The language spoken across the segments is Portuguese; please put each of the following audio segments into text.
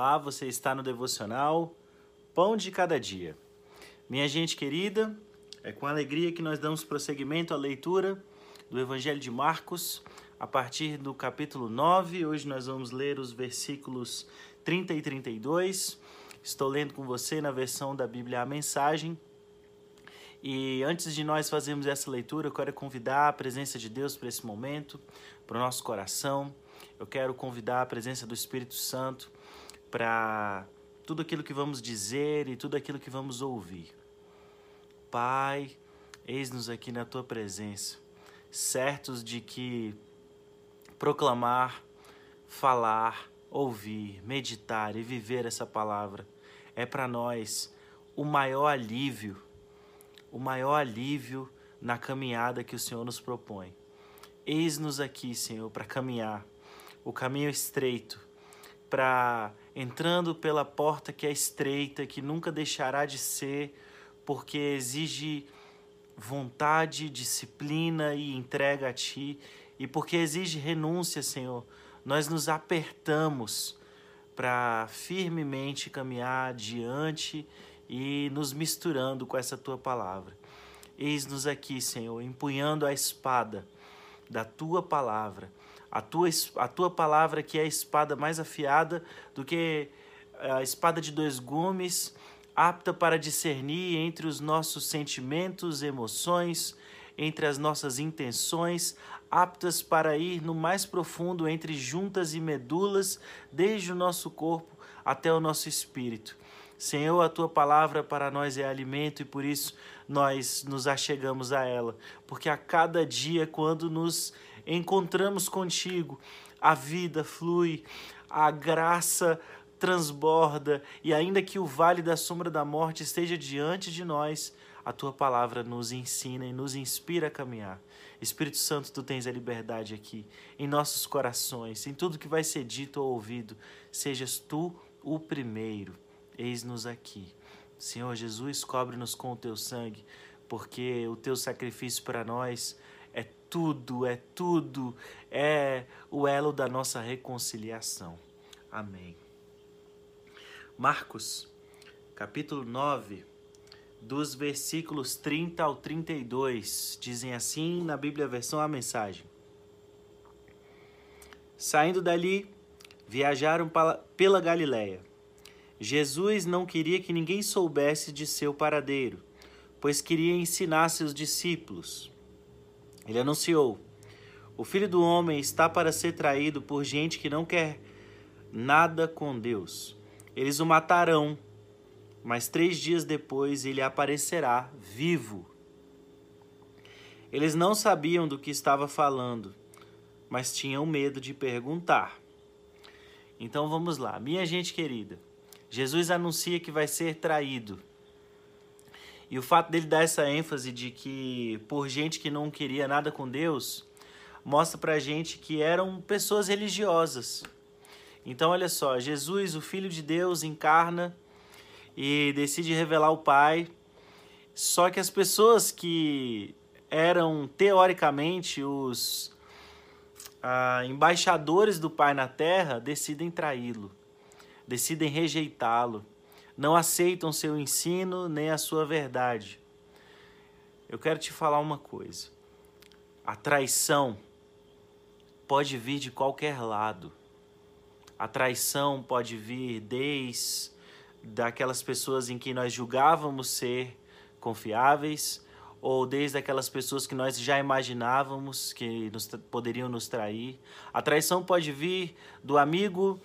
Olá, você está no devocional Pão de Cada Dia. Minha gente querida, é com alegria que nós damos prosseguimento à leitura do Evangelho de Marcos, a partir do capítulo 9. Hoje nós vamos ler os versículos 30 e 32. Estou lendo com você na versão da Bíblia a mensagem. E antes de nós fazermos essa leitura, eu quero convidar a presença de Deus para esse momento, para o nosso coração. Eu quero convidar a presença do Espírito Santo para tudo aquilo que vamos dizer e tudo aquilo que vamos ouvir. Pai, eis-nos aqui na tua presença, certos de que proclamar, falar, ouvir, meditar e viver essa palavra é para nós o maior alívio, o maior alívio na caminhada que o Senhor nos propõe. Eis-nos aqui, Senhor, para caminhar o caminho estreito, para entrando pela porta que é estreita, que nunca deixará de ser, porque exige vontade, disciplina e entrega a Ti, e porque exige renúncia, Senhor, nós nos apertamos para firmemente caminhar adiante e nos misturando com essa Tua palavra. Eis-nos aqui, Senhor, empunhando a espada da Tua palavra a tua, a tua palavra que é a espada mais afiada do que a espada de dois gumes, apta para discernir entre os nossos sentimentos, emoções, entre as nossas intenções, aptas para ir no mais profundo entre juntas e medulas, desde o nosso corpo até o nosso espírito. Senhor, a tua palavra para nós é alimento e por isso nós nos achegamos a ela, porque a cada dia, quando nos encontramos contigo, a vida flui, a graça transborda, e ainda que o vale da sombra da morte esteja diante de nós, a tua palavra nos ensina e nos inspira a caminhar. Espírito Santo, tu tens a liberdade aqui, em nossos corações, em tudo que vai ser dito ou ouvido, sejas tu o primeiro. Eis-nos aqui. Senhor Jesus, cobre-nos com o teu sangue, porque o teu sacrifício para nós tudo, é tudo, é o elo da nossa reconciliação. Amém. Marcos, capítulo 9, dos versículos 30 ao 32, dizem assim na Bíblia versão a mensagem. Saindo dali, viajaram pela Galiléia. Jesus não queria que ninguém soubesse de seu paradeiro, pois queria ensinar seus discípulos. Ele anunciou: O filho do homem está para ser traído por gente que não quer nada com Deus. Eles o matarão, mas três dias depois ele aparecerá vivo. Eles não sabiam do que estava falando, mas tinham medo de perguntar. Então vamos lá, minha gente querida. Jesus anuncia que vai ser traído. E o fato dele dar essa ênfase de que por gente que não queria nada com Deus, mostra pra gente que eram pessoas religiosas. Então, olha só, Jesus, o Filho de Deus, encarna e decide revelar o Pai. Só que as pessoas que eram teoricamente os ah, embaixadores do Pai na terra decidem traí-lo, decidem rejeitá-lo não aceitam seu ensino nem a sua verdade. Eu quero te falar uma coisa. A traição pode vir de qualquer lado. A traição pode vir desde daquelas pessoas em que nós julgávamos ser confiáveis, ou desde aquelas pessoas que nós já imaginávamos que nos, poderiam nos trair. A traição pode vir do amigo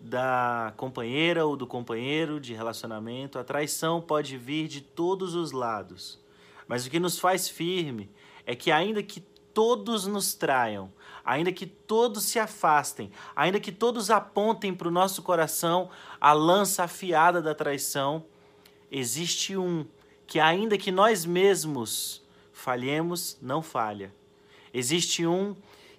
da companheira ou do companheiro de relacionamento, a traição pode vir de todos os lados. Mas o que nos faz firme é que, ainda que todos nos traiam, ainda que todos se afastem, ainda que todos apontem para o nosso coração a lança afiada da traição, existe um que, ainda que nós mesmos falhemos, não falha. Existe um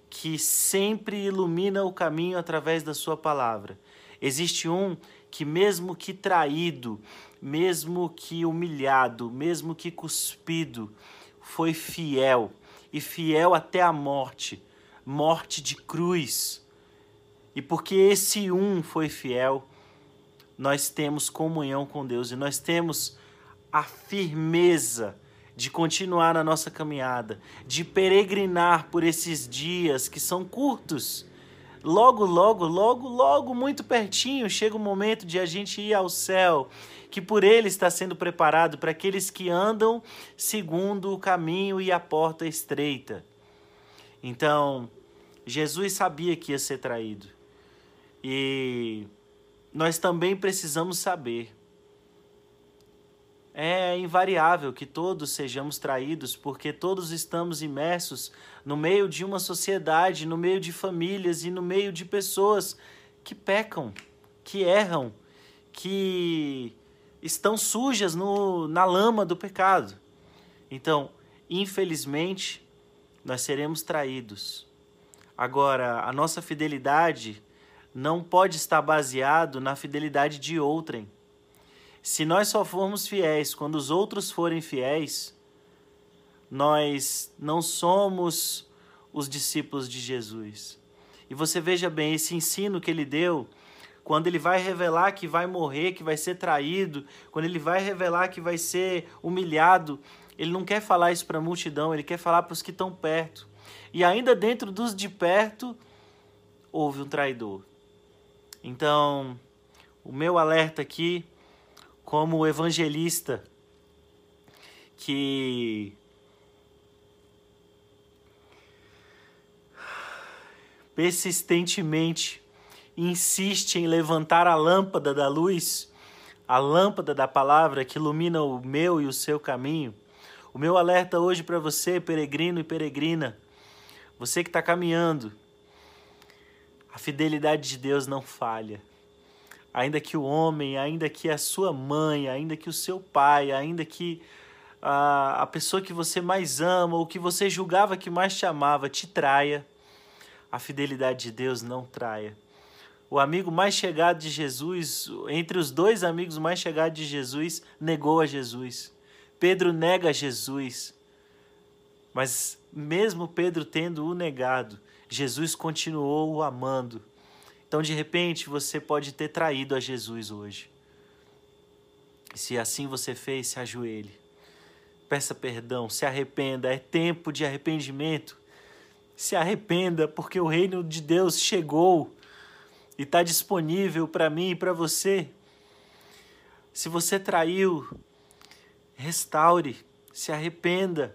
que sempre ilumina o caminho através da Sua palavra. Existe um que, mesmo que traído, mesmo que humilhado, mesmo que cuspido, foi fiel e fiel até a morte morte de cruz. E porque esse um foi fiel, nós temos comunhão com Deus e nós temos a firmeza de continuar na nossa caminhada, de peregrinar por esses dias que são curtos. Logo, logo, logo, logo, muito pertinho, chega o momento de a gente ir ao céu, que por ele está sendo preparado para aqueles que andam segundo o caminho e a porta estreita. Então, Jesus sabia que ia ser traído. E nós também precisamos saber. É invariável que todos sejamos traídos, porque todos estamos imersos no meio de uma sociedade, no meio de famílias e no meio de pessoas que pecam, que erram, que estão sujas no, na lama do pecado. Então, infelizmente, nós seremos traídos. Agora, a nossa fidelidade não pode estar baseado na fidelidade de outrem. Se nós só formos fiéis quando os outros forem fiéis, nós não somos os discípulos de Jesus. E você veja bem, esse ensino que ele deu, quando ele vai revelar que vai morrer, que vai ser traído, quando ele vai revelar que vai ser humilhado, ele não quer falar isso para a multidão, ele quer falar para os que estão perto. E ainda dentro dos de perto, houve um traidor. Então, o meu alerta aqui, como evangelista, que persistentemente insiste em levantar a lâmpada da luz, a lâmpada da palavra que ilumina o meu e o seu caminho. O meu alerta hoje para você, peregrino e peregrina, você que está caminhando, a fidelidade de Deus não falha. Ainda que o homem, ainda que a sua mãe, ainda que o seu pai, ainda que a, a pessoa que você mais ama ou que você julgava que mais te amava te traia, a fidelidade de Deus não traia. O amigo mais chegado de Jesus, entre os dois amigos mais chegados de Jesus, negou a Jesus. Pedro nega Jesus. Mas mesmo Pedro tendo o negado, Jesus continuou o amando. Então, de repente, você pode ter traído a Jesus hoje. Se assim você fez, se ajoelhe. Peça perdão, se arrependa. É tempo de arrependimento. Se arrependa, porque o reino de Deus chegou e está disponível para mim e para você. Se você traiu, restaure, se arrependa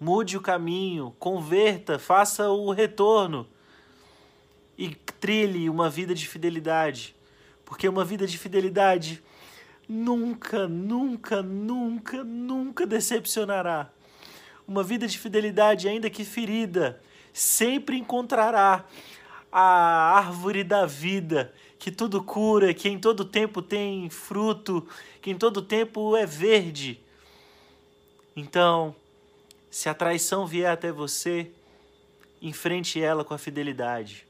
mude o caminho, converta, faça o retorno e trilhe uma vida de fidelidade. Porque uma vida de fidelidade nunca, nunca, nunca, nunca decepcionará. Uma vida de fidelidade, ainda que ferida, sempre encontrará a árvore da vida, que tudo cura, que em todo tempo tem fruto, que em todo tempo é verde. Então, se a traição vier até você, enfrente ela com a fidelidade.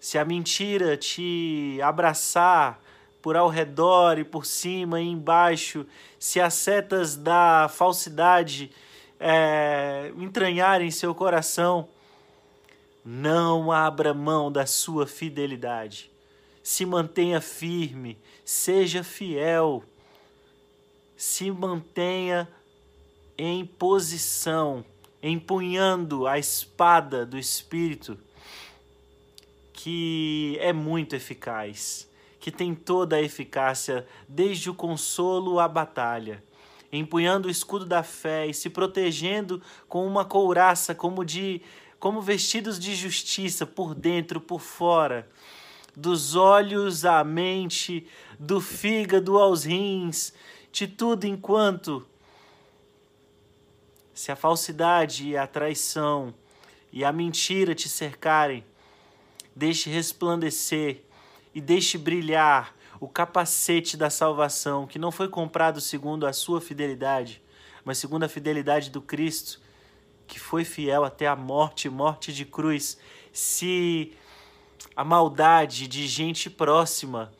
Se a mentira te abraçar por ao redor e por cima e embaixo, se as setas da falsidade é, entranharem seu coração, não abra mão da sua fidelidade. Se mantenha firme, seja fiel, se mantenha em posição, empunhando a espada do Espírito, que é muito eficaz, que tem toda a eficácia, desde o consolo à batalha, empunhando o escudo da fé e se protegendo com uma couraça como de como vestidos de justiça por dentro, por fora, dos olhos à mente, do fígado aos rins, de tudo enquanto se a falsidade e a traição e a mentira te cercarem, deixe resplandecer e deixe brilhar o capacete da salvação, que não foi comprado segundo a sua fidelidade, mas segundo a fidelidade do Cristo, que foi fiel até a morte morte de cruz. Se a maldade de gente próxima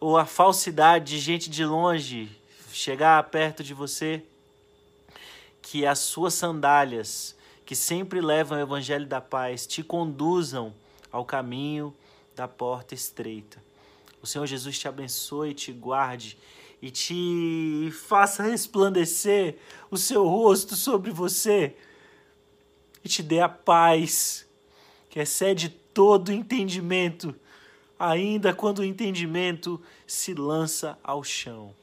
ou a falsidade de gente de longe chegar perto de você, que as suas sandálias, que sempre levam o evangelho da paz, te conduzam ao caminho da porta estreita, O Senhor Jesus te abençoe, te guarde e te faça resplandecer o seu rosto sobre você e te dê a paz que excede todo entendimento, ainda quando o entendimento se lança ao chão.